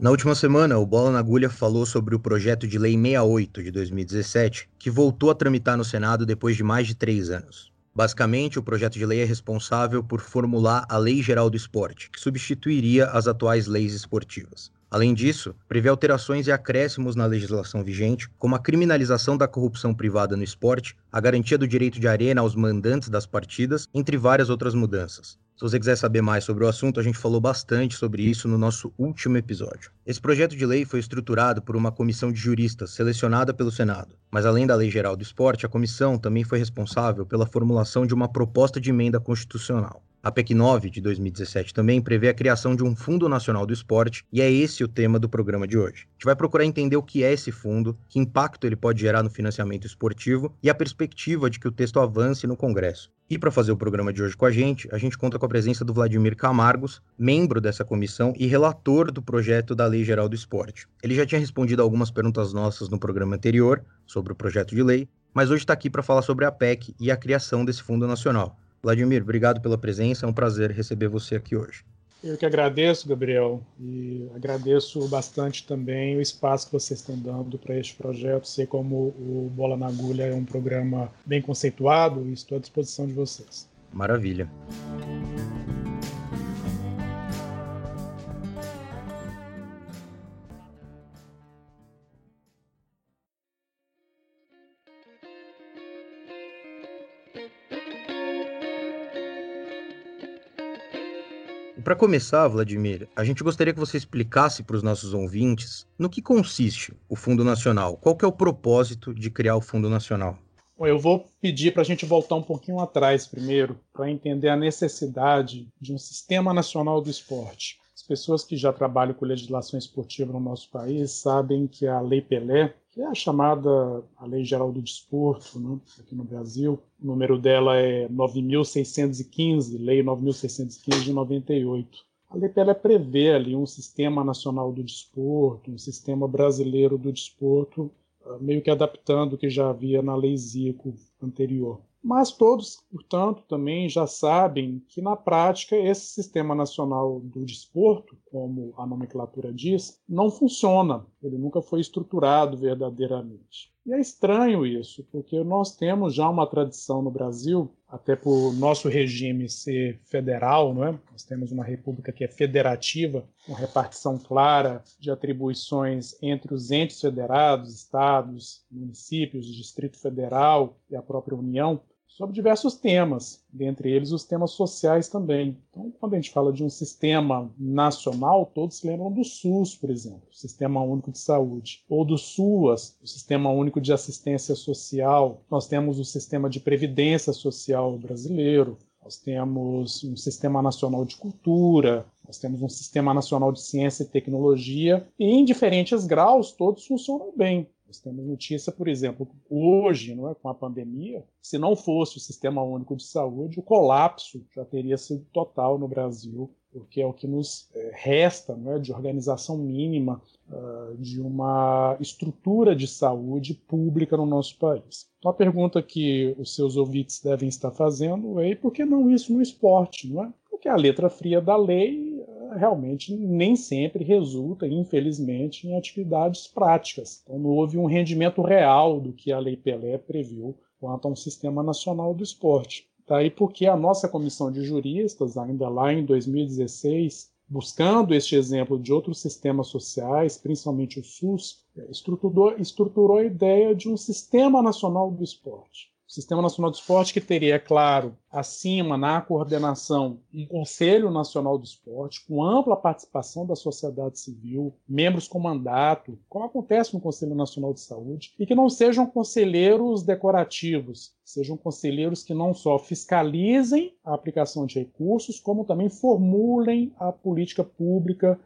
Na última semana, o Bola na Agulha falou sobre o projeto de lei 68 de 2017, que voltou a tramitar no Senado depois de mais de três anos. Basicamente, o projeto de lei é responsável por formular a Lei Geral do Esporte, que substituiria as atuais leis esportivas. Além disso, prevê alterações e acréscimos na legislação vigente, como a criminalização da corrupção privada no esporte, a garantia do direito de arena aos mandantes das partidas, entre várias outras mudanças. Se você quiser saber mais sobre o assunto, a gente falou bastante sobre isso no nosso último episódio. Esse projeto de lei foi estruturado por uma comissão de juristas selecionada pelo Senado. Mas além da Lei Geral do Esporte, a comissão também foi responsável pela formulação de uma proposta de emenda constitucional. A PEC 9 de 2017 também prevê a criação de um Fundo Nacional do Esporte, e é esse o tema do programa de hoje. A gente vai procurar entender o que é esse fundo, que impacto ele pode gerar no financiamento esportivo e a perspectiva de que o texto avance no Congresso. E para fazer o programa de hoje com a gente, a gente conta com a presença do Vladimir Camargos, membro dessa comissão e relator do projeto da Lei Geral do Esporte. Ele já tinha respondido algumas perguntas nossas no programa anterior sobre o projeto de lei, mas hoje está aqui para falar sobre a PEC e a criação desse Fundo Nacional. Vladimir, obrigado pela presença, é um prazer receber você aqui hoje. Eu que agradeço, Gabriel, e agradeço bastante também o espaço que vocês estão dando para este projeto. Sei como o Bola na Agulha é um programa bem conceituado e estou à disposição de vocês. Maravilha. Para começar, Vladimir, a gente gostaria que você explicasse para os nossos ouvintes no que consiste o Fundo Nacional. Qual que é o propósito de criar o Fundo Nacional? Bom, eu vou pedir para a gente voltar um pouquinho atrás primeiro, para entender a necessidade de um sistema nacional do esporte. As pessoas que já trabalham com legislação esportiva no nosso país sabem que a Lei Pelé que é a chamada a Lei Geral do Desporto, né, aqui no Brasil. O número dela é 9.615, Lei 9.615 de 98. A Lei Pelé prevê ali um sistema nacional do desporto, um sistema brasileiro do desporto, ah, meio que adaptando o que já havia na Lei Zico anterior. Mas todos, portanto, também já sabem que, na prática, esse sistema nacional do desporto, como a nomenclatura diz, não funciona. Ele nunca foi estruturado verdadeiramente. E é estranho isso, porque nós temos já uma tradição no Brasil, até por nosso regime ser federal, não é? Nós temos uma república que é federativa, com repartição clara de atribuições entre os entes federados, estados, municípios, Distrito Federal e a própria União sobre diversos temas, dentre eles os temas sociais também. Então, quando a gente fala de um sistema nacional, todos se lembram do SUS, por exemplo, Sistema Único de Saúde, ou do SUAS, o Sistema Único de Assistência Social. Nós temos o Sistema de Previdência Social brasileiro, nós temos um Sistema Nacional de Cultura, nós temos um Sistema Nacional de Ciência e Tecnologia, e em diferentes graus todos funcionam bem. Nós temos notícia, por exemplo, hoje, não é, com a pandemia, se não fosse o Sistema Único de Saúde, o colapso já teria sido total no Brasil, porque é o que nos é, resta é, de organização mínima uh, de uma estrutura de saúde pública no nosso país. Então a pergunta que os seus ouvintes devem estar fazendo é por que não isso no esporte, não é? Porque a letra fria da lei realmente nem sempre resulta, infelizmente, em atividades práticas. Então, não houve um rendimento real do que a Lei Pelé previu quanto a um sistema nacional do esporte. Daí porque a nossa comissão de juristas, ainda lá em 2016, buscando este exemplo de outros sistemas sociais, principalmente o SUS, estruturou, estruturou a ideia de um sistema nacional do esporte. Sistema Nacional do Esporte, que teria, é claro, acima, na coordenação, um Conselho Nacional do Esporte, com ampla participação da sociedade civil, membros com mandato, como acontece no Conselho Nacional de Saúde, e que não sejam conselheiros decorativos, sejam conselheiros que não só fiscalizem a aplicação de recursos, como também formulem a política pública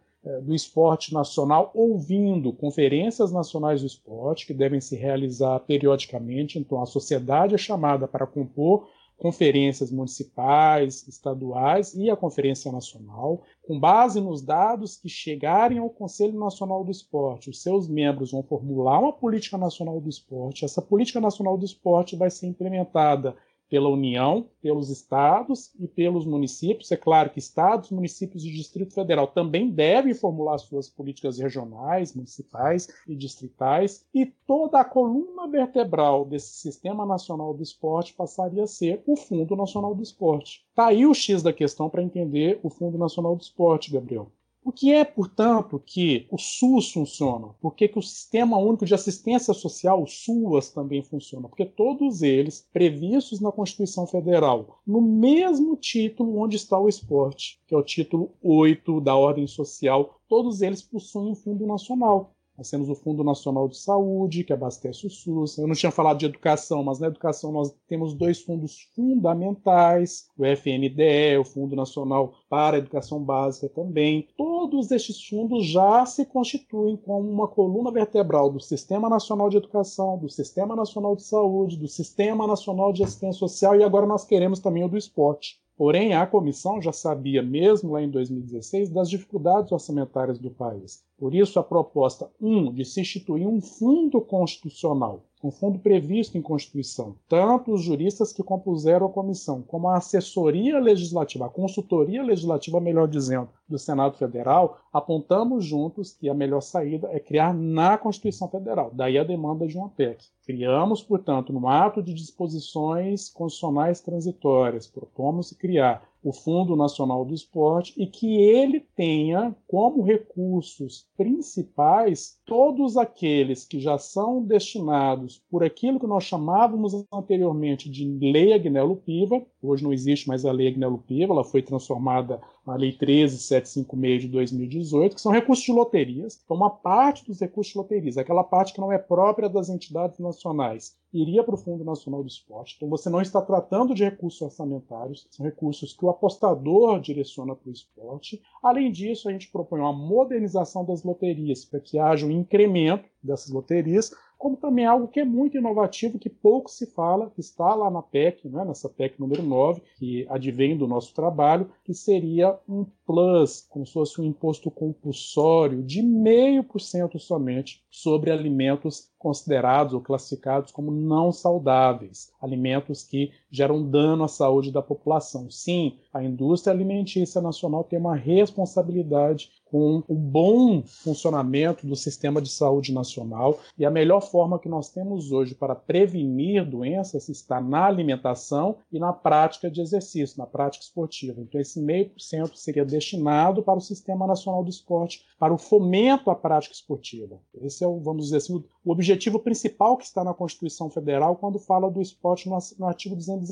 do esporte nacional, ouvindo conferências nacionais do esporte, que devem se realizar periodicamente. Então, a sociedade é chamada para compor conferências municipais, estaduais e a Conferência Nacional, com base nos dados que chegarem ao Conselho Nacional do Esporte. Os seus membros vão formular uma política nacional do esporte. Essa política nacional do esporte vai ser implementada pela União, pelos estados e pelos municípios. É claro que estados, municípios e Distrito Federal também devem formular suas políticas regionais, municipais e distritais, e toda a coluna vertebral desse Sistema Nacional do Esporte passaria a ser o Fundo Nacional do Esporte. Está aí o X da questão para entender o Fundo Nacional do Esporte, Gabriel. O que é, portanto, que o SUS funciona? Por que, que o Sistema Único de Assistência Social, o SUAS, também funciona? Porque todos eles, previstos na Constituição Federal, no mesmo título onde está o esporte, que é o título 8 da Ordem Social, todos eles possuem um fundo nacional. Nós temos o Fundo Nacional de Saúde, que abastece o SUS. Eu não tinha falado de educação, mas na educação nós temos dois fundos fundamentais: o FNDE, o Fundo Nacional para a Educação Básica também. Todos estes fundos já se constituem como uma coluna vertebral do Sistema Nacional de Educação, do Sistema Nacional de Saúde, do Sistema Nacional de Assistência Social e agora nós queremos também o do esporte. Porém, a comissão já sabia, mesmo lá em 2016, das dificuldades orçamentárias do país. Por isso, a proposta 1 um, de se instituir um fundo constitucional um fundo previsto em Constituição. Tanto os juristas que compuseram a comissão, como a assessoria legislativa, a consultoria legislativa, melhor dizendo, do Senado Federal, apontamos juntos que a melhor saída é criar na Constituição Federal. Daí a demanda de uma PEC. Criamos, portanto, no ato de disposições constitucionais transitórias, propomos criar o Fundo Nacional do Esporte e que ele tenha como recursos principais todos aqueles que já são destinados por aquilo que nós chamávamos anteriormente de Lei Agnello Piva, hoje não existe mais a Lei Agnello Piva, ela foi transformada na Lei 13756 de 2018, que são recursos de loterias. Então, uma parte dos recursos de loterias, aquela parte que não é própria das entidades nacionais, iria para o Fundo Nacional do Esporte. Então, você não está tratando de recursos orçamentários, são recursos que o apostador direciona para o esporte. Além disso, a gente propõe uma modernização das loterias, para que haja um incremento dessas loterias, como também algo que é muito inovativo, que pouco se fala, que está lá na PEC, né, nessa PEC número 9, que advém do nosso trabalho, que seria um plus, como se fosse um imposto compulsório de meio por cento somente sobre alimentos considerados ou classificados como não saudáveis, alimentos que gera um dano à saúde da população. Sim, a indústria alimentícia nacional tem uma responsabilidade com o bom funcionamento do sistema de saúde nacional e a melhor forma que nós temos hoje para prevenir doenças está na alimentação e na prática de exercício, na prática esportiva. Então, esse meio por cento seria destinado para o Sistema Nacional do Esporte, para o fomento à prática esportiva. Esse é o, vamos dizer assim, o objetivo principal que está na Constituição Federal quando fala do esporte no artigo 200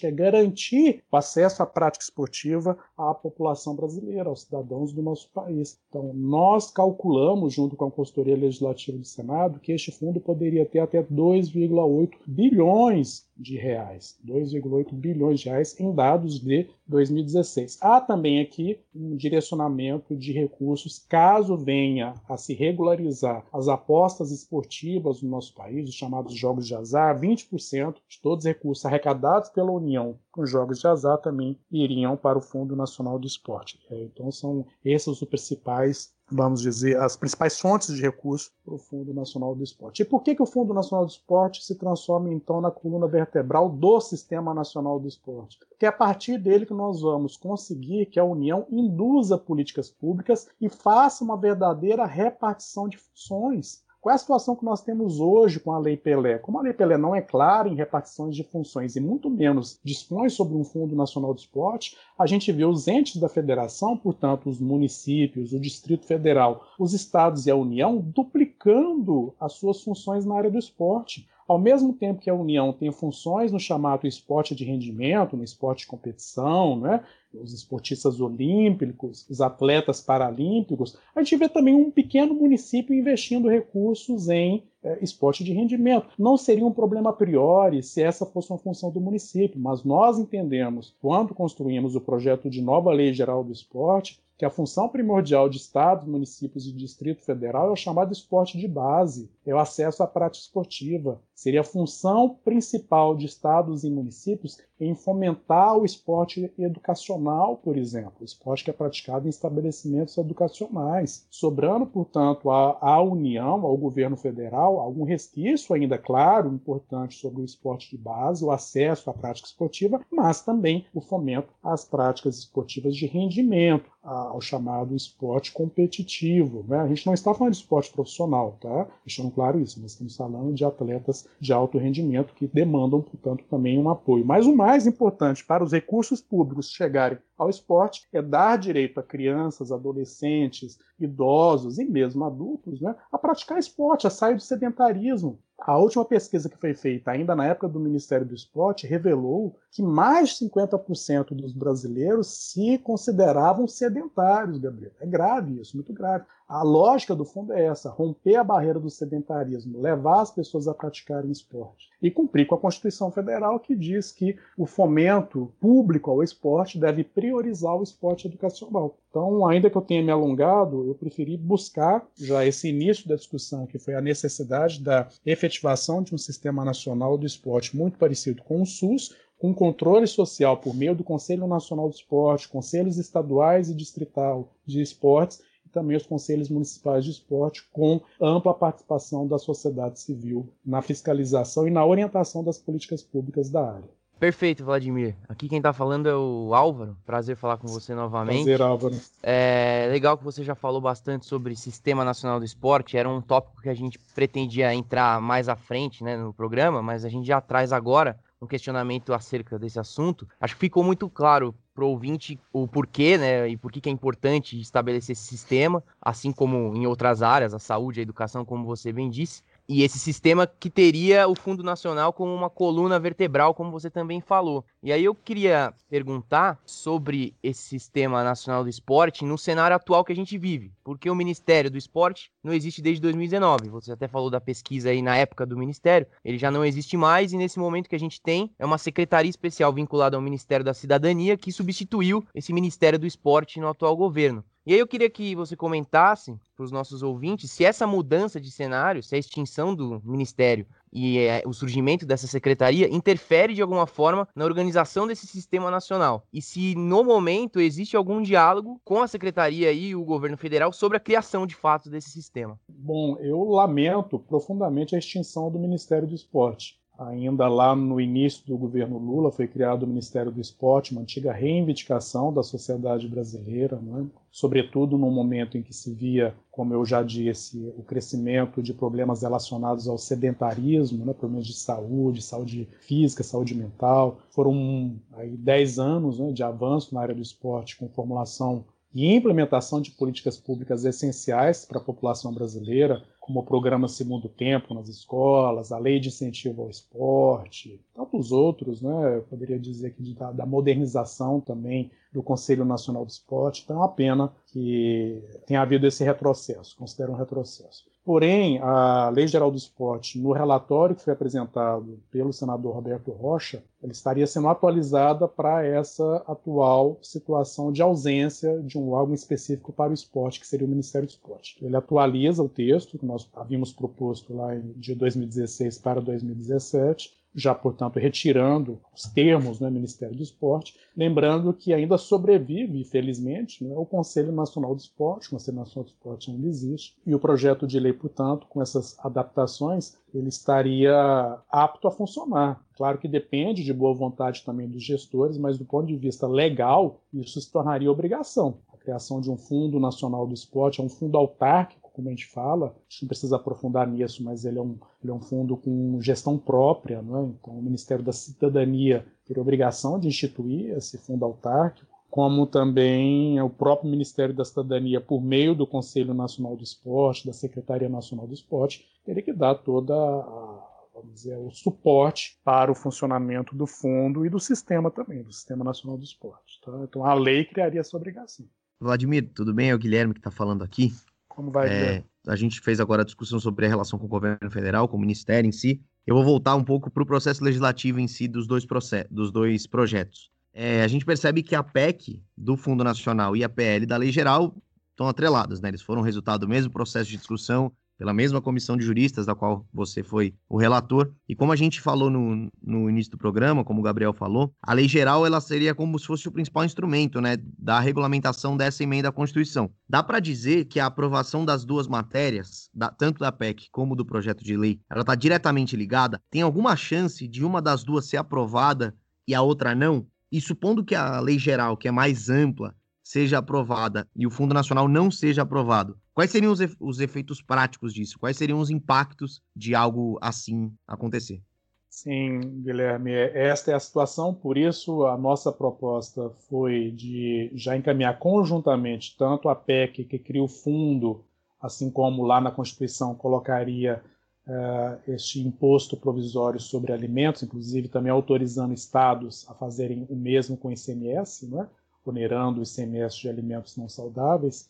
que é garantir o acesso à prática esportiva à população brasileira, aos cidadãos do nosso país. Então, nós calculamos, junto com a consultoria legislativa do Senado, que este fundo poderia ter até 2,8 bilhões de reais, 2,8 bilhões de reais em dados de 2016. Há também aqui um direcionamento de recursos caso venha a se regularizar as apostas esportivas no nosso país, os chamados jogos de azar, 20% de todos os recursos arrecadados pela União com jogos de azar também iriam para o Fundo Nacional do Esporte. É, então são esses os principais vamos dizer, as principais fontes de recursos para o Fundo Nacional do Esporte. E por que, que o Fundo Nacional do Esporte se transforma, então, na coluna vertebral do Sistema Nacional do Esporte? Porque é a partir dele que nós vamos conseguir que a União induza políticas públicas e faça uma verdadeira repartição de funções qual é a situação que nós temos hoje com a Lei Pelé? Como a Lei Pelé não é clara em repartições de funções e muito menos dispõe sobre um Fundo Nacional do Esporte, a gente vê os entes da federação, portanto, os municípios, o Distrito Federal, os estados e a União, duplicando as suas funções na área do esporte. Ao mesmo tempo que a União tem funções no chamado esporte de rendimento, no esporte de competição, né, os esportistas olímpicos, os atletas paralímpicos, a gente vê também um pequeno município investindo recursos em é, esporte de rendimento. Não seria um problema a priori se essa fosse uma função do município, mas nós entendemos, quando construímos o projeto de nova Lei Geral do Esporte, que a função primordial de estados, municípios e Distrito Federal é o chamado esporte de base, é o acesso à prática esportiva. Seria a função principal de estados e municípios em fomentar o esporte educacional, por exemplo, esporte que é praticado em estabelecimentos educacionais, sobrando, portanto, à, à União, ao governo federal, algum resquício ainda, claro, importante sobre o esporte de base, o acesso à prática esportiva, mas também o fomento às práticas esportivas de rendimento, ao chamado esporte competitivo. Né? A gente não está falando de esporte profissional, tá? deixando claro isso, nós estamos falando de atletas de alto rendimento que demandam, portanto, também um apoio. Mas o mais importante para os recursos públicos chegarem ao esporte é dar direito a crianças, adolescentes, idosos e mesmo adultos né, a praticar esporte, a sair do sedentarismo. A última pesquisa que foi feita, ainda na época do Ministério do Esporte, revelou que mais de 50% dos brasileiros se consideravam sedentários, Gabriel. É grave isso, muito grave. A lógica do fundo é essa: romper a barreira do sedentarismo, levar as pessoas a praticarem esporte e cumprir com a Constituição Federal que diz que o fomento público ao esporte deve priorizar o esporte educacional. Então, ainda que eu tenha me alongado, eu preferi buscar já esse início da discussão, que foi a necessidade da efetivação de um sistema nacional do esporte muito parecido com o SUS, com controle social por meio do Conselho Nacional do Esporte, conselhos estaduais e distrital de esportes e também os conselhos municipais de esporte, com ampla participação da sociedade civil na fiscalização e na orientação das políticas públicas da área. Perfeito, Vladimir. Aqui quem está falando é o Álvaro. Prazer falar com você novamente. Prazer, Álvaro. É legal que você já falou bastante sobre Sistema Nacional do Esporte. Era um tópico que a gente pretendia entrar mais à frente né, no programa, mas a gente já traz agora um questionamento acerca desse assunto. Acho que ficou muito claro para o ouvinte o porquê, né, e por que é importante estabelecer esse sistema, assim como em outras áreas, a saúde, a educação, como você bem disse e esse sistema que teria o Fundo Nacional como uma coluna vertebral, como você também falou. E aí eu queria perguntar sobre esse sistema nacional do esporte no cenário atual que a gente vive, porque o Ministério do Esporte não existe desde 2019. Você até falou da pesquisa aí na época do Ministério, ele já não existe mais e nesse momento que a gente tem é uma secretaria especial vinculada ao Ministério da Cidadania que substituiu esse Ministério do Esporte no atual governo. E aí eu queria que você comentasse para os nossos ouvintes se essa mudança de cenário, se a extinção do ministério e é, o surgimento dessa secretaria interfere de alguma forma na organização desse sistema nacional. E se no momento existe algum diálogo com a secretaria e o governo federal sobre a criação de fato desse sistema. Bom, eu lamento profundamente a extinção do Ministério do Esporte. Ainda lá no início do governo Lula foi criado o Ministério do Esporte, uma antiga reivindicação da sociedade brasileira, né? sobretudo no momento em que se via, como eu já disse, o crescimento de problemas relacionados ao sedentarismo, né? problemas de saúde, saúde física, saúde mental. Foram aí 10 anos né, de avanço na área do esporte com formulação e implementação de políticas públicas essenciais para a população brasileira, como o programa Segundo Tempo nas escolas, a lei de incentivo ao esporte, tantos outros, né? Eu poderia dizer que da, da modernização também do Conselho Nacional do Esporte. Então é uma pena que tenha havido esse retrocesso, considero um retrocesso. Porém, a Lei Geral do Esporte, no relatório que foi apresentado pelo senador Roberto Rocha, ele estaria sendo atualizada para essa atual situação de ausência de um órgão específico para o esporte, que seria o Ministério do Esporte. Ele atualiza o texto que nós havíamos proposto lá de 2016 para 2017, já, portanto, retirando os termos do né, Ministério do Esporte, lembrando que ainda sobrevive, felizmente, né, o Conselho Nacional do Esporte, o Conselho Nacional do Esporte ainda existe, e o projeto de lei, portanto, com essas adaptações, ele estaria apto a funcionar. Claro que depende de boa vontade também dos gestores, mas do ponto de vista legal, isso se tornaria obrigação. A criação de um Fundo Nacional do Esporte é um fundo autárquico como a gente fala, a gente não precisa aprofundar nisso, mas ele é um, ele é um fundo com gestão própria, não é? então o Ministério da Cidadania teria obrigação de instituir esse fundo autárquico, como também o próprio Ministério da Cidadania, por meio do Conselho Nacional do Esporte, da Secretaria Nacional do Esporte, teria que dar toda a, vamos dizer, o suporte para o funcionamento do fundo e do sistema também, do Sistema Nacional do Esporte. Tá? Então a lei criaria essa obrigação. Vladimir, tudo bem? É o Guilherme que está falando aqui. Como vai, é, A gente fez agora a discussão sobre a relação com o governo federal, com o ministério em si. Eu vou voltar um pouco para o processo legislativo em si dos dois, dos dois projetos. É, a gente percebe que a PEC do Fundo Nacional e a PL da Lei Geral estão atreladas, né? Eles foram resultado do mesmo processo de discussão pela mesma comissão de juristas, da qual você foi o relator. E como a gente falou no, no início do programa, como o Gabriel falou, a lei geral ela seria como se fosse o principal instrumento né, da regulamentação dessa emenda à Constituição. Dá para dizer que a aprovação das duas matérias, da, tanto da PEC como do projeto de lei, ela está diretamente ligada? Tem alguma chance de uma das duas ser aprovada e a outra não? E supondo que a lei geral, que é mais ampla, seja aprovada e o Fundo Nacional não seja aprovado, quais seriam os, os efeitos práticos disso? Quais seriam os impactos de algo assim acontecer? Sim, Guilherme, esta é a situação, por isso a nossa proposta foi de já encaminhar conjuntamente tanto a PEC, que cria o fundo, assim como lá na Constituição colocaria uh, este imposto provisório sobre alimentos, inclusive também autorizando estados a fazerem o mesmo com o ICMS, né? onerando o ICMS de alimentos não saudáveis.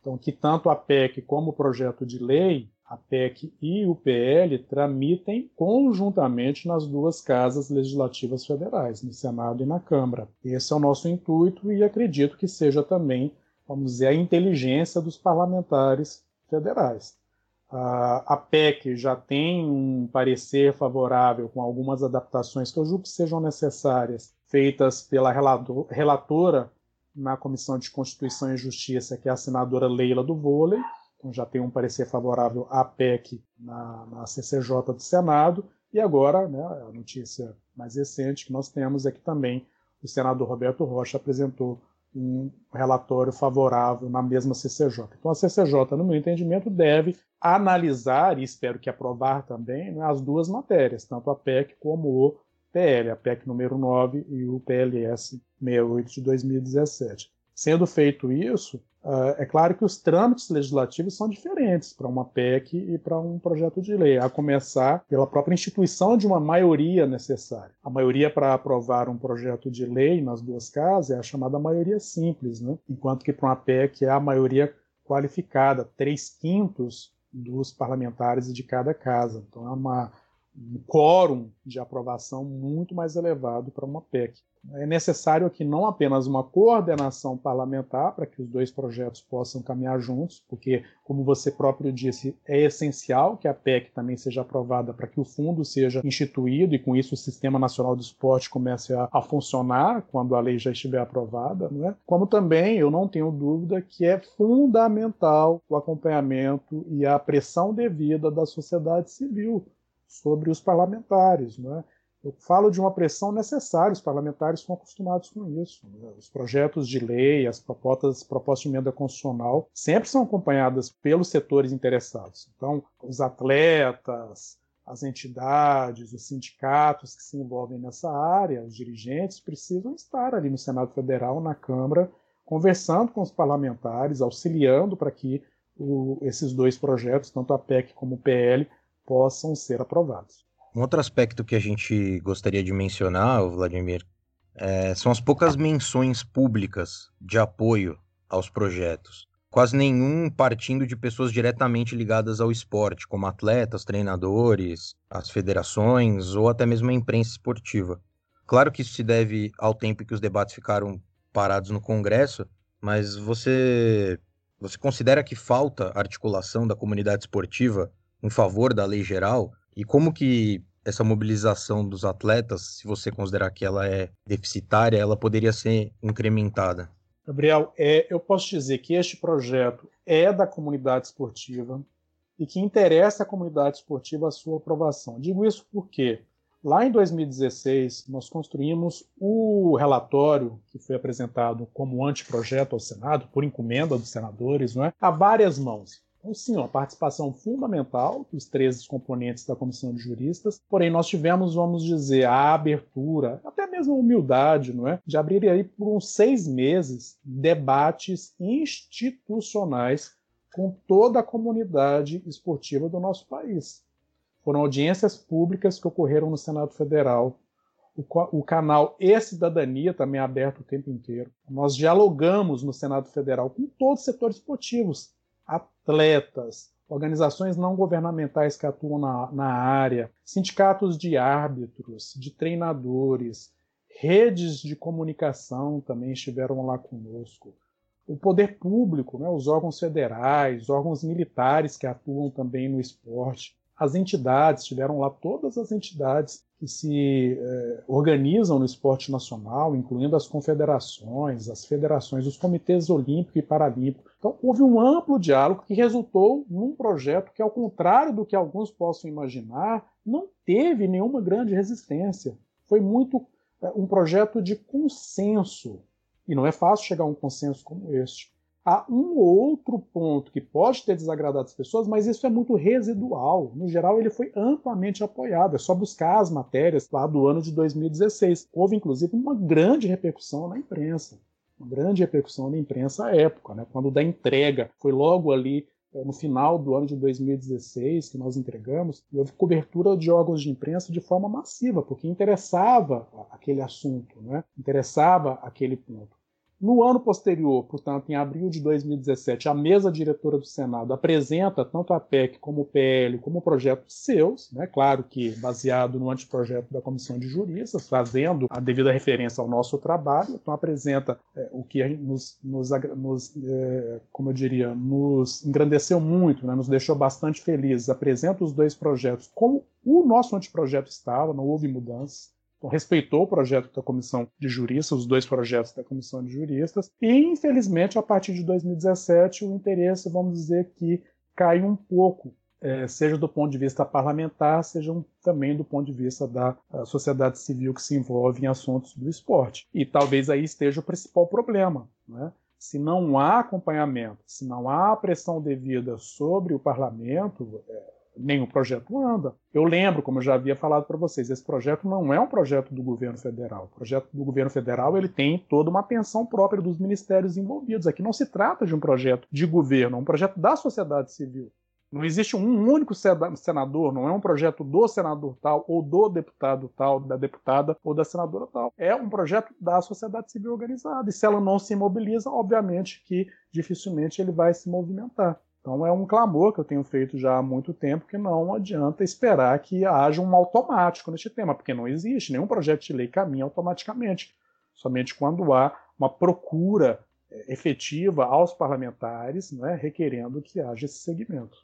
Então, que tanto a PEC como o projeto de lei, a PEC e o PL, tramitem conjuntamente nas duas casas legislativas federais, no Senado e na Câmara. Esse é o nosso intuito e acredito que seja também, vamos dizer, a inteligência dos parlamentares federais. A PEC já tem um parecer favorável com algumas adaptações que eu julgo que sejam necessárias feitas pela relatora na Comissão de Constituição e Justiça, que é a senadora Leila do Vôlei. Então já tem um parecer favorável à PEC na, na CCJ do Senado. E agora, né, a notícia mais recente que nós temos é que também o senador Roberto Rocha apresentou um relatório favorável na mesma CCJ. Então a CCJ, no meu entendimento, deve analisar, e espero que aprovar também, né, as duas matérias, tanto a PEC como o PL, a PEC número 9 e o PLS 68 de 2017. Sendo feito isso, Uh, é claro que os trâmites legislativos são diferentes para uma PEC e para um projeto de lei, a começar pela própria instituição de uma maioria necessária. A maioria para aprovar um projeto de lei nas duas casas é a chamada maioria simples, né? enquanto que para uma PEC é a maioria qualificada, três quintos dos parlamentares de cada casa. Então é uma um quórum de aprovação muito mais elevado para uma PEC. É necessário aqui não apenas uma coordenação parlamentar para que os dois projetos possam caminhar juntos, porque, como você próprio disse, é essencial que a PEC também seja aprovada para que o fundo seja instituído e, com isso, o Sistema Nacional do Esporte comece a, a funcionar quando a lei já estiver aprovada. Não é? Como também eu não tenho dúvida que é fundamental o acompanhamento e a pressão devida da sociedade civil sobre os parlamentares. Né? Eu falo de uma pressão necessária, os parlamentares são acostumados com isso. Né? Os projetos de lei, as propostas, propostas de emenda constitucional sempre são acompanhadas pelos setores interessados. Então, os atletas, as entidades, os sindicatos que se envolvem nessa área, os dirigentes, precisam estar ali no Senado Federal, na Câmara, conversando com os parlamentares, auxiliando para que o, esses dois projetos, tanto a PEC como o PL, possam ser aprovados. Um outro aspecto que a gente gostaria de mencionar, Vladimir, é, são as poucas menções públicas de apoio aos projetos. Quase nenhum partindo de pessoas diretamente ligadas ao esporte, como atletas, treinadores, as federações ou até mesmo a imprensa esportiva. Claro que isso se deve ao tempo que os debates ficaram parados no Congresso, mas você, você considera que falta articulação da comunidade esportiva em favor da lei geral e como que essa mobilização dos atletas, se você considerar que ela é deficitária, ela poderia ser incrementada? Gabriel, é, eu posso dizer que este projeto é da comunidade esportiva e que interessa à comunidade esportiva a sua aprovação. Digo isso porque lá em 2016 nós construímos o relatório que foi apresentado como anteprojeto ao Senado, por encomenda dos senadores, não é? a várias mãos. Então, sim, uma participação fundamental dos três componentes da comissão de juristas, porém nós tivemos, vamos dizer, a abertura, até mesmo a humildade, não é? de abrir aí por uns seis meses debates institucionais com toda a comunidade esportiva do nosso país. Foram audiências públicas que ocorreram no Senado Federal, o, canal E-Cidadania também é aberto o tempo inteiro. Nós dialogamos no Senado Federal com todos os setores esportivos, atletas, organizações não governamentais que atuam na, na área, sindicatos de árbitros, de treinadores, redes de comunicação também estiveram lá conosco, o poder público, né, os órgãos federais, órgãos militares que atuam também no esporte, as entidades, tiveram lá todas as entidades que se eh, organizam no esporte nacional, incluindo as confederações, as federações, os comitês olímpico e paralímpico. Então, houve um amplo diálogo que resultou num projeto que, ao contrário do que alguns possam imaginar, não teve nenhuma grande resistência. Foi muito eh, um projeto de consenso. E não é fácil chegar a um consenso como este. Há um ou outro ponto que pode ter desagradado as pessoas, mas isso é muito residual. No geral, ele foi amplamente apoiado. É só buscar as matérias lá do ano de 2016. Houve, inclusive, uma grande repercussão na imprensa. Uma grande repercussão na imprensa à época, né? quando da entrega foi logo ali é, no final do ano de 2016 que nós entregamos, houve cobertura de órgãos de imprensa de forma massiva, porque interessava aquele assunto, né? interessava aquele ponto. No ano posterior, portanto, em abril de 2017, a mesa diretora do Senado apresenta tanto a PEC como o PL como projetos seus, né? claro que baseado no anteprojeto da Comissão de Juristas, fazendo a devida referência ao nosso trabalho, então apresenta é, o que nos, nos, nos é, como eu diria, nos engrandeceu muito, né? nos deixou bastante felizes, apresenta os dois projetos como o nosso anteprojeto estava, não houve mudanças, então, respeitou o projeto da comissão de juristas, os dois projetos da comissão de juristas, e infelizmente a partir de 2017 o interesse, vamos dizer que caiu um pouco, é, seja do ponto de vista parlamentar, seja um, também do ponto de vista da sociedade civil que se envolve em assuntos do esporte. E talvez aí esteja o principal problema, né? se não há acompanhamento, se não há pressão devida sobre o parlamento, é, nenhum projeto anda. Eu lembro, como eu já havia falado para vocês, esse projeto não é um projeto do governo federal. O projeto do governo federal ele tem toda uma atenção própria dos ministérios envolvidos. Aqui não se trata de um projeto de governo, é um projeto da sociedade civil. Não existe um único senador, não é um projeto do senador tal, ou do deputado tal, da deputada ou da senadora tal. É um projeto da sociedade civil organizada. E se ela não se mobiliza, obviamente que dificilmente ele vai se movimentar. Então é um clamor que eu tenho feito já há muito tempo que não adianta esperar que haja um automático neste tema, porque não existe nenhum projeto de lei caminha automaticamente. Somente quando há uma procura é, efetiva aos parlamentares, né, requerendo que haja esse segmento.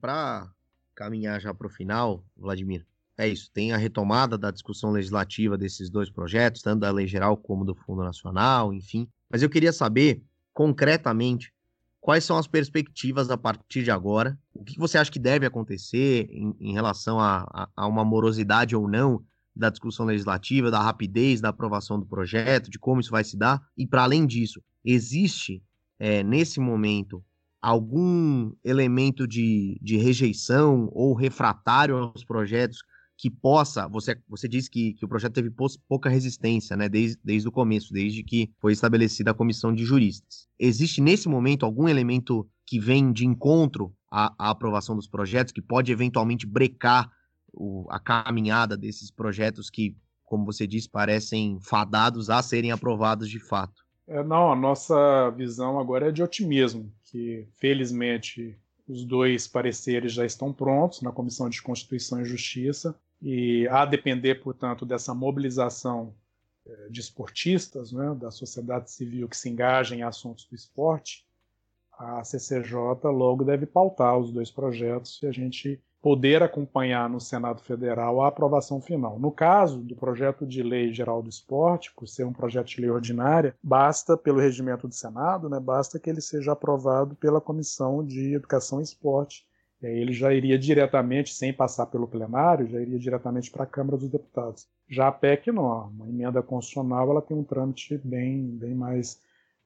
Para caminhar já para o final, Vladimir, é isso. Tem a retomada da discussão legislativa desses dois projetos, tanto da Lei Geral como do Fundo Nacional, enfim. Mas eu queria saber, concretamente, Quais são as perspectivas a partir de agora? O que você acha que deve acontecer em, em relação a, a, a, uma morosidade ou não da discussão legislativa, da rapidez da aprovação do projeto, de como isso vai se dar? E, para além disso, existe, é, nesse momento, algum elemento de, de rejeição ou refratário aos projetos que possa. Você, você disse que, que o projeto teve pouca resistência, né, desde, desde o começo, desde que foi estabelecida a comissão de juristas. Existe nesse momento algum elemento que vem de encontro à, à aprovação dos projetos, que pode eventualmente brecar o, a caminhada desses projetos que, como você disse, parecem fadados a serem aprovados de fato? É, não, a nossa visão agora é de otimismo, que felizmente os dois pareceres já estão prontos na Comissão de Constituição e Justiça. E a depender, portanto, dessa mobilização eh, de esportistas, né, da sociedade civil que se engaja em assuntos do esporte, a CCJ logo deve pautar os dois projetos e a gente poder acompanhar no Senado Federal a aprovação final. No caso do projeto de lei geral do esporte, por ser um projeto de lei ordinária, basta, pelo regimento do Senado, né, basta que ele seja aprovado pela Comissão de Educação e Esporte e aí ele já iria diretamente, sem passar pelo plenário, já iria diretamente para a Câmara dos Deputados. Já a PEC não, uma emenda constitucional ela tem um trâmite bem, bem mais,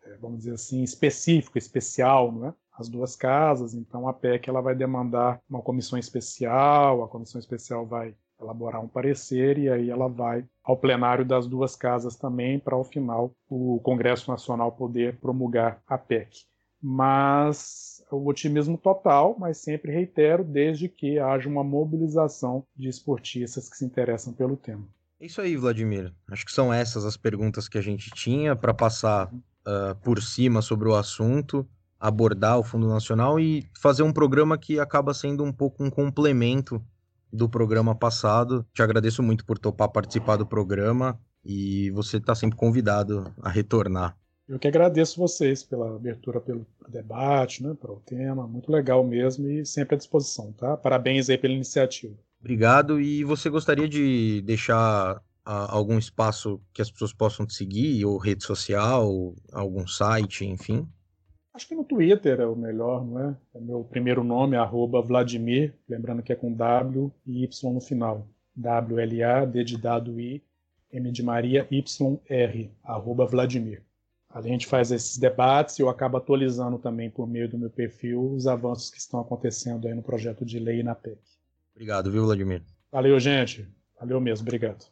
é, vamos dizer assim, específico, especial, não é? As duas casas, então a PEC ela vai demandar uma comissão especial, a comissão especial vai elaborar um parecer e aí ela vai ao plenário das duas casas também para ao final o Congresso Nacional poder promulgar a PEC. Mas o otimismo total, mas sempre reitero, desde que haja uma mobilização de esportistas que se interessam pelo tema. É isso aí, Vladimir. Acho que são essas as perguntas que a gente tinha para passar uh, por cima sobre o assunto, abordar o Fundo Nacional e fazer um programa que acaba sendo um pouco um complemento do programa passado. Te agradeço muito por topar participar do programa e você está sempre convidado a retornar. Eu que agradeço vocês pela abertura pelo debate, né, para o tema, muito legal mesmo e sempre à disposição, tá? Parabéns aí pela iniciativa. Obrigado. E você gostaria de deixar algum espaço que as pessoas possam te seguir, ou rede social, algum site, enfim? Acho que no Twitter é o melhor, não é? é meu primeiro nome, arroba Vladimir, lembrando que é com W e Y no final. W-L-A, D de dado I, M de Maria, Y-R, arroba Vladimir. A gente faz esses debates e eu acabo atualizando também por meio do meu perfil os avanços que estão acontecendo aí no projeto de lei na PEC. Obrigado, viu, Vladimir? Valeu, gente. Valeu mesmo, obrigado.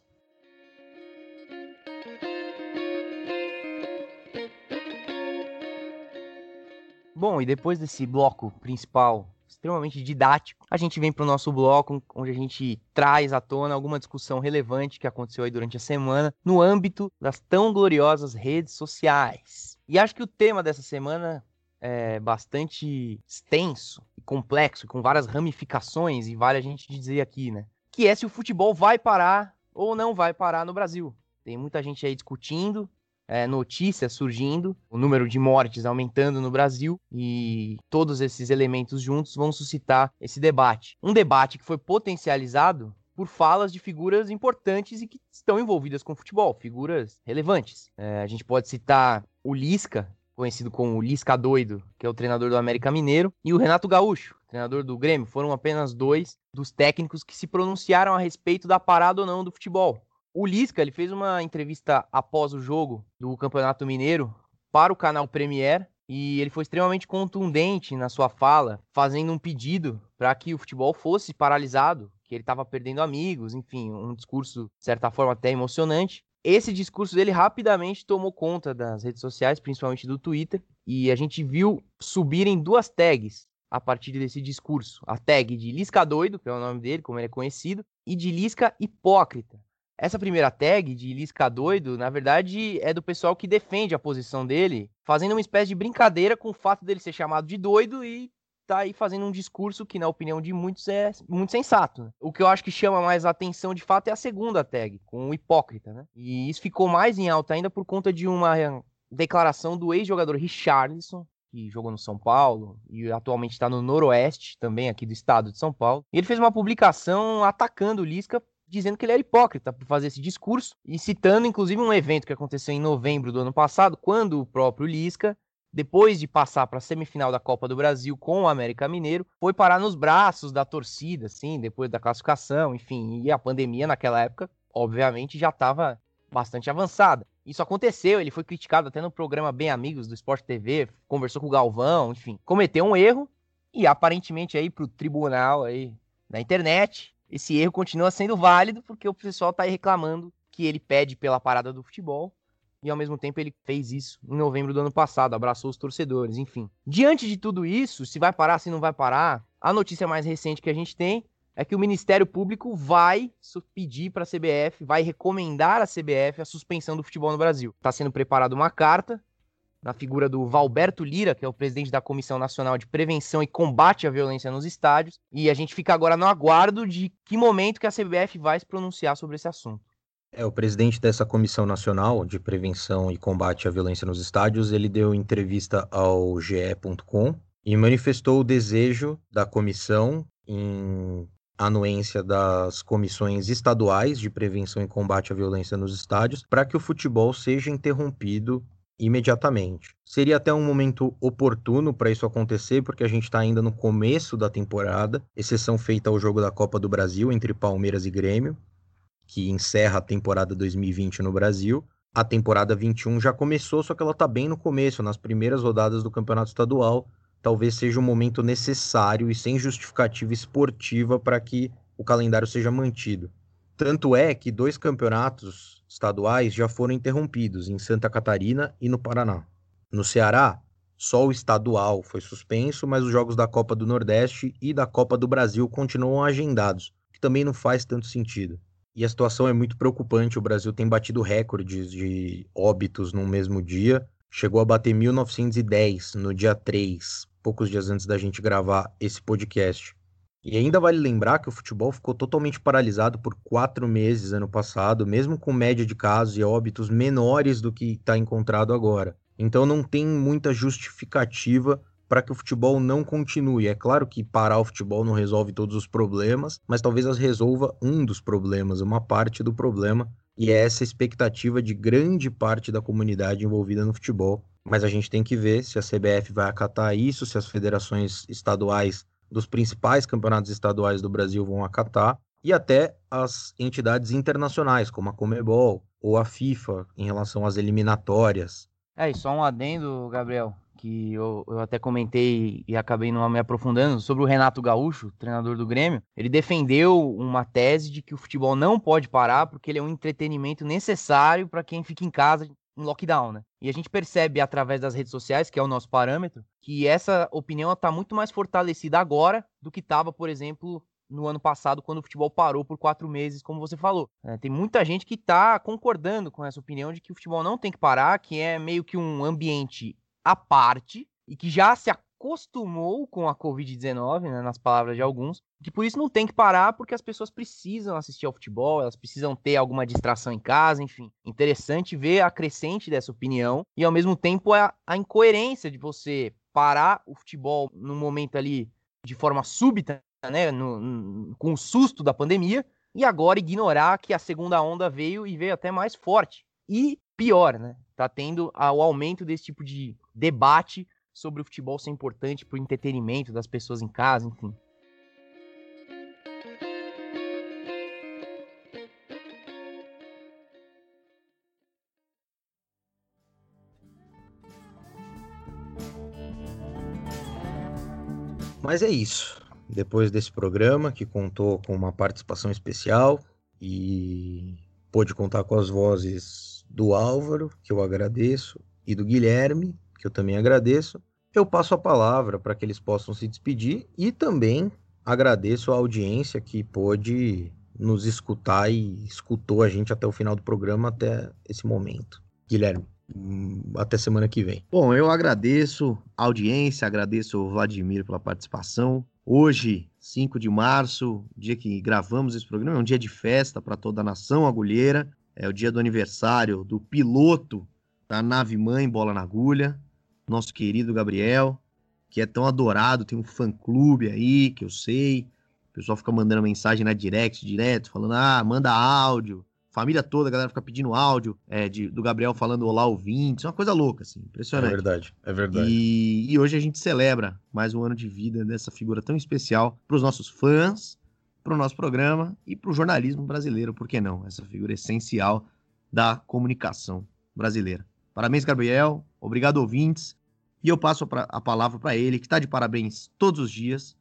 Bom, e depois desse bloco principal extremamente didático, a gente vem para o nosso bloco onde a gente traz à tona alguma discussão relevante que aconteceu aí durante a semana no âmbito das tão gloriosas redes sociais. E acho que o tema dessa semana é bastante extenso e complexo, com várias ramificações, e vale a gente dizer aqui, né? Que é se o futebol vai parar ou não vai parar no Brasil. Tem muita gente aí discutindo, é, notícias surgindo, o número de mortes aumentando no Brasil e todos esses elementos juntos vão suscitar esse debate. Um debate que foi potencializado por falas de figuras importantes e que estão envolvidas com futebol, figuras relevantes. É, a gente pode citar o Lisca, conhecido como Lisca Doido, que é o treinador do América Mineiro, e o Renato Gaúcho, treinador do Grêmio. Foram apenas dois dos técnicos que se pronunciaram a respeito da parada ou não do futebol. O Lisca ele fez uma entrevista após o jogo do Campeonato Mineiro para o canal Premier e ele foi extremamente contundente na sua fala, fazendo um pedido para que o futebol fosse paralisado, que ele estava perdendo amigos, enfim, um discurso de certa forma até emocionante. Esse discurso dele rapidamente tomou conta das redes sociais, principalmente do Twitter, e a gente viu subirem duas tags a partir desse discurso. A tag de Lisca Doido, que é o nome dele, como ele é conhecido, e de Lisca Hipócrita. Essa primeira tag de Lisca doido, na verdade, é do pessoal que defende a posição dele, fazendo uma espécie de brincadeira com o fato dele ser chamado de doido e tá aí fazendo um discurso que, na opinião de muitos, é muito sensato. Né? O que eu acho que chama mais atenção de fato é a segunda tag, com o hipócrita, né? E isso ficou mais em alta ainda por conta de uma declaração do ex-jogador Richarlison, que jogou no São Paulo e atualmente está no Noroeste, também aqui do estado de São Paulo. E ele fez uma publicação atacando o Lisca dizendo que ele era hipócrita por fazer esse discurso e citando inclusive um evento que aconteceu em novembro do ano passado, quando o próprio Lisca, depois de passar para a semifinal da Copa do Brasil com o América Mineiro, foi parar nos braços da torcida, assim, depois da classificação, enfim, e a pandemia naquela época, obviamente, já estava bastante avançada. Isso aconteceu, ele foi criticado até no programa Bem Amigos do Sport TV, conversou com o Galvão, enfim, cometeu um erro e aparentemente aí para o tribunal aí na internet esse erro continua sendo válido porque o pessoal está aí reclamando que ele pede pela parada do futebol e ao mesmo tempo ele fez isso em novembro do ano passado, abraçou os torcedores, enfim. Diante de tudo isso, se vai parar, se não vai parar, a notícia mais recente que a gente tem é que o Ministério Público vai pedir para a CBF, vai recomendar à CBF a suspensão do futebol no Brasil. Está sendo preparada uma carta na figura do Valberto Lira, que é o presidente da Comissão Nacional de Prevenção e Combate à Violência nos Estádios, e a gente fica agora no aguardo de que momento que a CBF vai se pronunciar sobre esse assunto. É, o presidente dessa Comissão Nacional de Prevenção e Combate à Violência nos Estádios, ele deu entrevista ao GE.com e manifestou o desejo da comissão em anuência das comissões estaduais de prevenção e combate à violência nos estádios para que o futebol seja interrompido imediatamente. Seria até um momento oportuno para isso acontecer, porque a gente está ainda no começo da temporada, exceção feita ao jogo da Copa do Brasil entre Palmeiras e Grêmio, que encerra a temporada 2020 no Brasil. A temporada 21 já começou, só que ela está bem no começo, nas primeiras rodadas do Campeonato Estadual. Talvez seja um momento necessário e sem justificativa esportiva para que o calendário seja mantido. Tanto é que dois campeonatos estaduais já foram interrompidos em Santa Catarina e no Paraná. No Ceará, só o estadual foi suspenso, mas os jogos da Copa do Nordeste e da Copa do Brasil continuam agendados, que também não faz tanto sentido. E a situação é muito preocupante. O Brasil tem batido recordes de óbitos no mesmo dia. Chegou a bater 1910 no dia 3, poucos dias antes da gente gravar esse podcast. E ainda vale lembrar que o futebol ficou totalmente paralisado por quatro meses ano passado, mesmo com média de casos e óbitos menores do que está encontrado agora. Então não tem muita justificativa para que o futebol não continue. É claro que parar o futebol não resolve todos os problemas, mas talvez as resolva um dos problemas, uma parte do problema, e é essa expectativa de grande parte da comunidade envolvida no futebol. Mas a gente tem que ver se a CBF vai acatar isso, se as federações estaduais dos principais campeonatos estaduais do Brasil vão acatar, e até as entidades internacionais, como a Comebol ou a FIFA, em relação às eliminatórias. É, e só um adendo, Gabriel que eu, eu, até comentei e acabei não me aprofundando, sobre o Renato Gaúcho, treinador do Grêmio. Ele defendeu uma tese de que o futebol não pode parar porque ele é um entretenimento necessário para quem fica em casa em lockdown, né? E a gente percebe através das redes sociais, que é o nosso parâmetro, que essa opinião está muito mais fortalecida agora do que estava, por exemplo, no ano passado, quando o futebol parou por quatro meses, como você falou. É, tem muita gente que está concordando com essa opinião de que o futebol não tem que parar, que é meio que um ambiente à parte e que já se acostumou com a Covid-19, né, nas palavras de alguns, que por isso não tem que parar, porque as pessoas precisam assistir ao futebol, elas precisam ter alguma distração em casa, enfim. Interessante ver a crescente dessa opinião e, ao mesmo tempo, a, a incoerência de você parar o futebol num momento ali de forma súbita, né, no, no, com o susto da pandemia, e agora ignorar que a segunda onda veio e veio até mais forte. E pior, né? Tá tendo o aumento desse tipo de debate sobre o futebol ser importante para o entretenimento das pessoas em casa, enfim. Mas é isso. Depois desse programa, que contou com uma participação especial e pôde contar com as vozes do Álvaro, que eu agradeço, e do Guilherme, que eu também agradeço, eu passo a palavra para que eles possam se despedir e também agradeço a audiência que pôde nos escutar e escutou a gente até o final do programa, até esse momento. Guilherme, hum, até semana que vem. Bom, eu agradeço a audiência, agradeço o Vladimir pela participação. Hoje, 5 de março, dia que gravamos esse programa, é um dia de festa para toda a nação agulheira. É o dia do aniversário do piloto da nave mãe Bola na Agulha, nosso querido Gabriel, que é tão adorado, tem um fã-clube aí, que eu sei. O pessoal fica mandando mensagem na direct, direto, falando, ah, manda áudio. Família toda, a galera fica pedindo áudio é, de, do Gabriel falando olá ouvintes, é uma coisa louca, assim, impressionante. É verdade, é verdade. E, e hoje a gente celebra mais um ano de vida dessa figura tão especial para os nossos fãs, para o nosso programa e para o jornalismo brasileiro, por que não? Essa figura essencial da comunicação brasileira. Parabéns, Gabriel. Obrigado, ouvintes. E eu passo a palavra para ele, que está de parabéns todos os dias,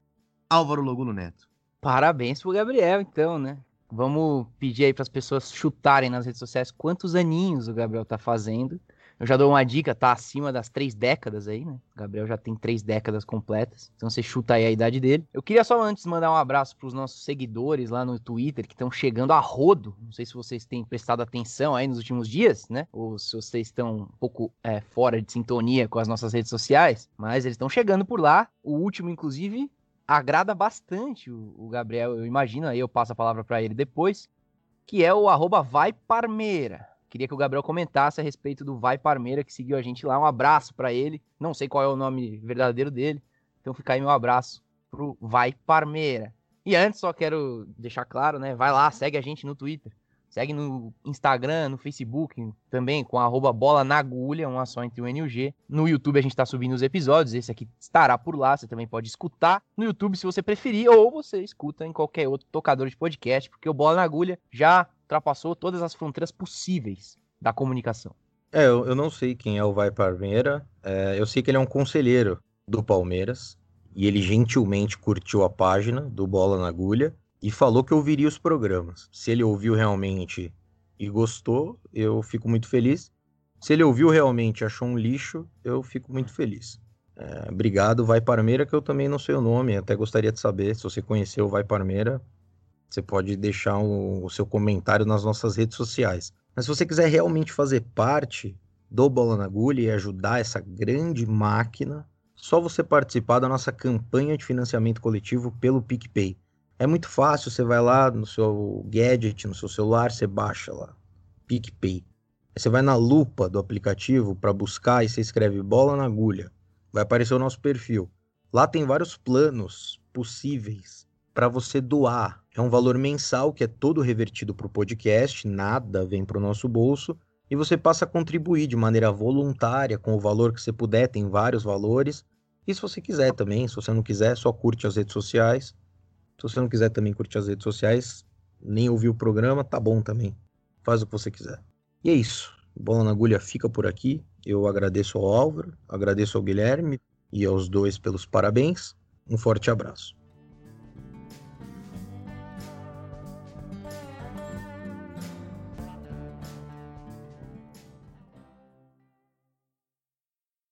Álvaro Logulo Neto. Parabéns pro Gabriel, então, né? Vamos pedir aí para as pessoas chutarem nas redes sociais quantos aninhos o Gabriel tá fazendo eu já dou uma dica, tá acima das três décadas aí, né? O Gabriel já tem três décadas completas. Então você chuta aí a idade dele. Eu queria só antes mandar um abraço para os nossos seguidores lá no Twitter que estão chegando a rodo. Não sei se vocês têm prestado atenção aí nos últimos dias, né? Ou se vocês estão um pouco é, fora de sintonia com as nossas redes sociais. Mas eles estão chegando por lá. O último, inclusive, agrada bastante o, o Gabriel. Eu imagino, aí eu passo a palavra para ele depois. Que é o arroba Vai Parmeira. Queria que o Gabriel comentasse a respeito do Vai Parmeira, que seguiu a gente lá. Um abraço para ele. Não sei qual é o nome verdadeiro dele. Então fica aí meu abraço pro Vai Parmeira. E antes, só quero deixar claro, né? Vai lá, segue a gente no Twitter. Segue no Instagram, no Facebook, também com arroba bola na agulha, uma só entre o N e o G. No YouTube a gente está subindo os episódios, esse aqui estará por lá, você também pode escutar no YouTube se você preferir, ou você escuta em qualquer outro tocador de podcast, porque o Bola na Agulha já ultrapassou todas as fronteiras possíveis da comunicação. É, eu, eu não sei quem é o Vai Parmeira, é, eu sei que ele é um conselheiro do Palmeiras, e ele gentilmente curtiu a página do Bola na Agulha e falou que ouviria os programas. Se ele ouviu realmente e gostou, eu fico muito feliz. Se ele ouviu realmente e achou um lixo, eu fico muito feliz. É, obrigado, Vai Parmeira, que eu também não sei o nome, até gostaria de saber. Se você conheceu o Vai Parmeira, você pode deixar o, seu comentário nas nossas redes sociais. Mas se você quiser realmente fazer parte do Bola na Agulha e ajudar essa grande máquina, só você participar da nossa campanha de financiamento coletivo pelo PicPay. É muito fácil, você vai lá no seu gadget, no seu celular, você baixa lá, PicPay. Você vai na lupa do aplicativo para buscar e você escreve bola na agulha. Vai aparecer o nosso perfil. Lá tem vários planos possíveis para você doar. É um valor mensal que é todo revertido para o podcast, nada vem para o nosso bolso e você passa a contribuir de maneira voluntária com o valor que você puder, tem vários valores. E se você quiser também, se você não quiser, só curte as redes sociais. Se você não quiser também curtir as redes sociais, nem ouvir o programa, tá bom também. Faz o que você quiser. E é isso. Bola na agulha fica por aqui. Eu agradeço ao Álvaro, agradeço ao Guilherme e aos dois pelos parabéns. Um forte abraço.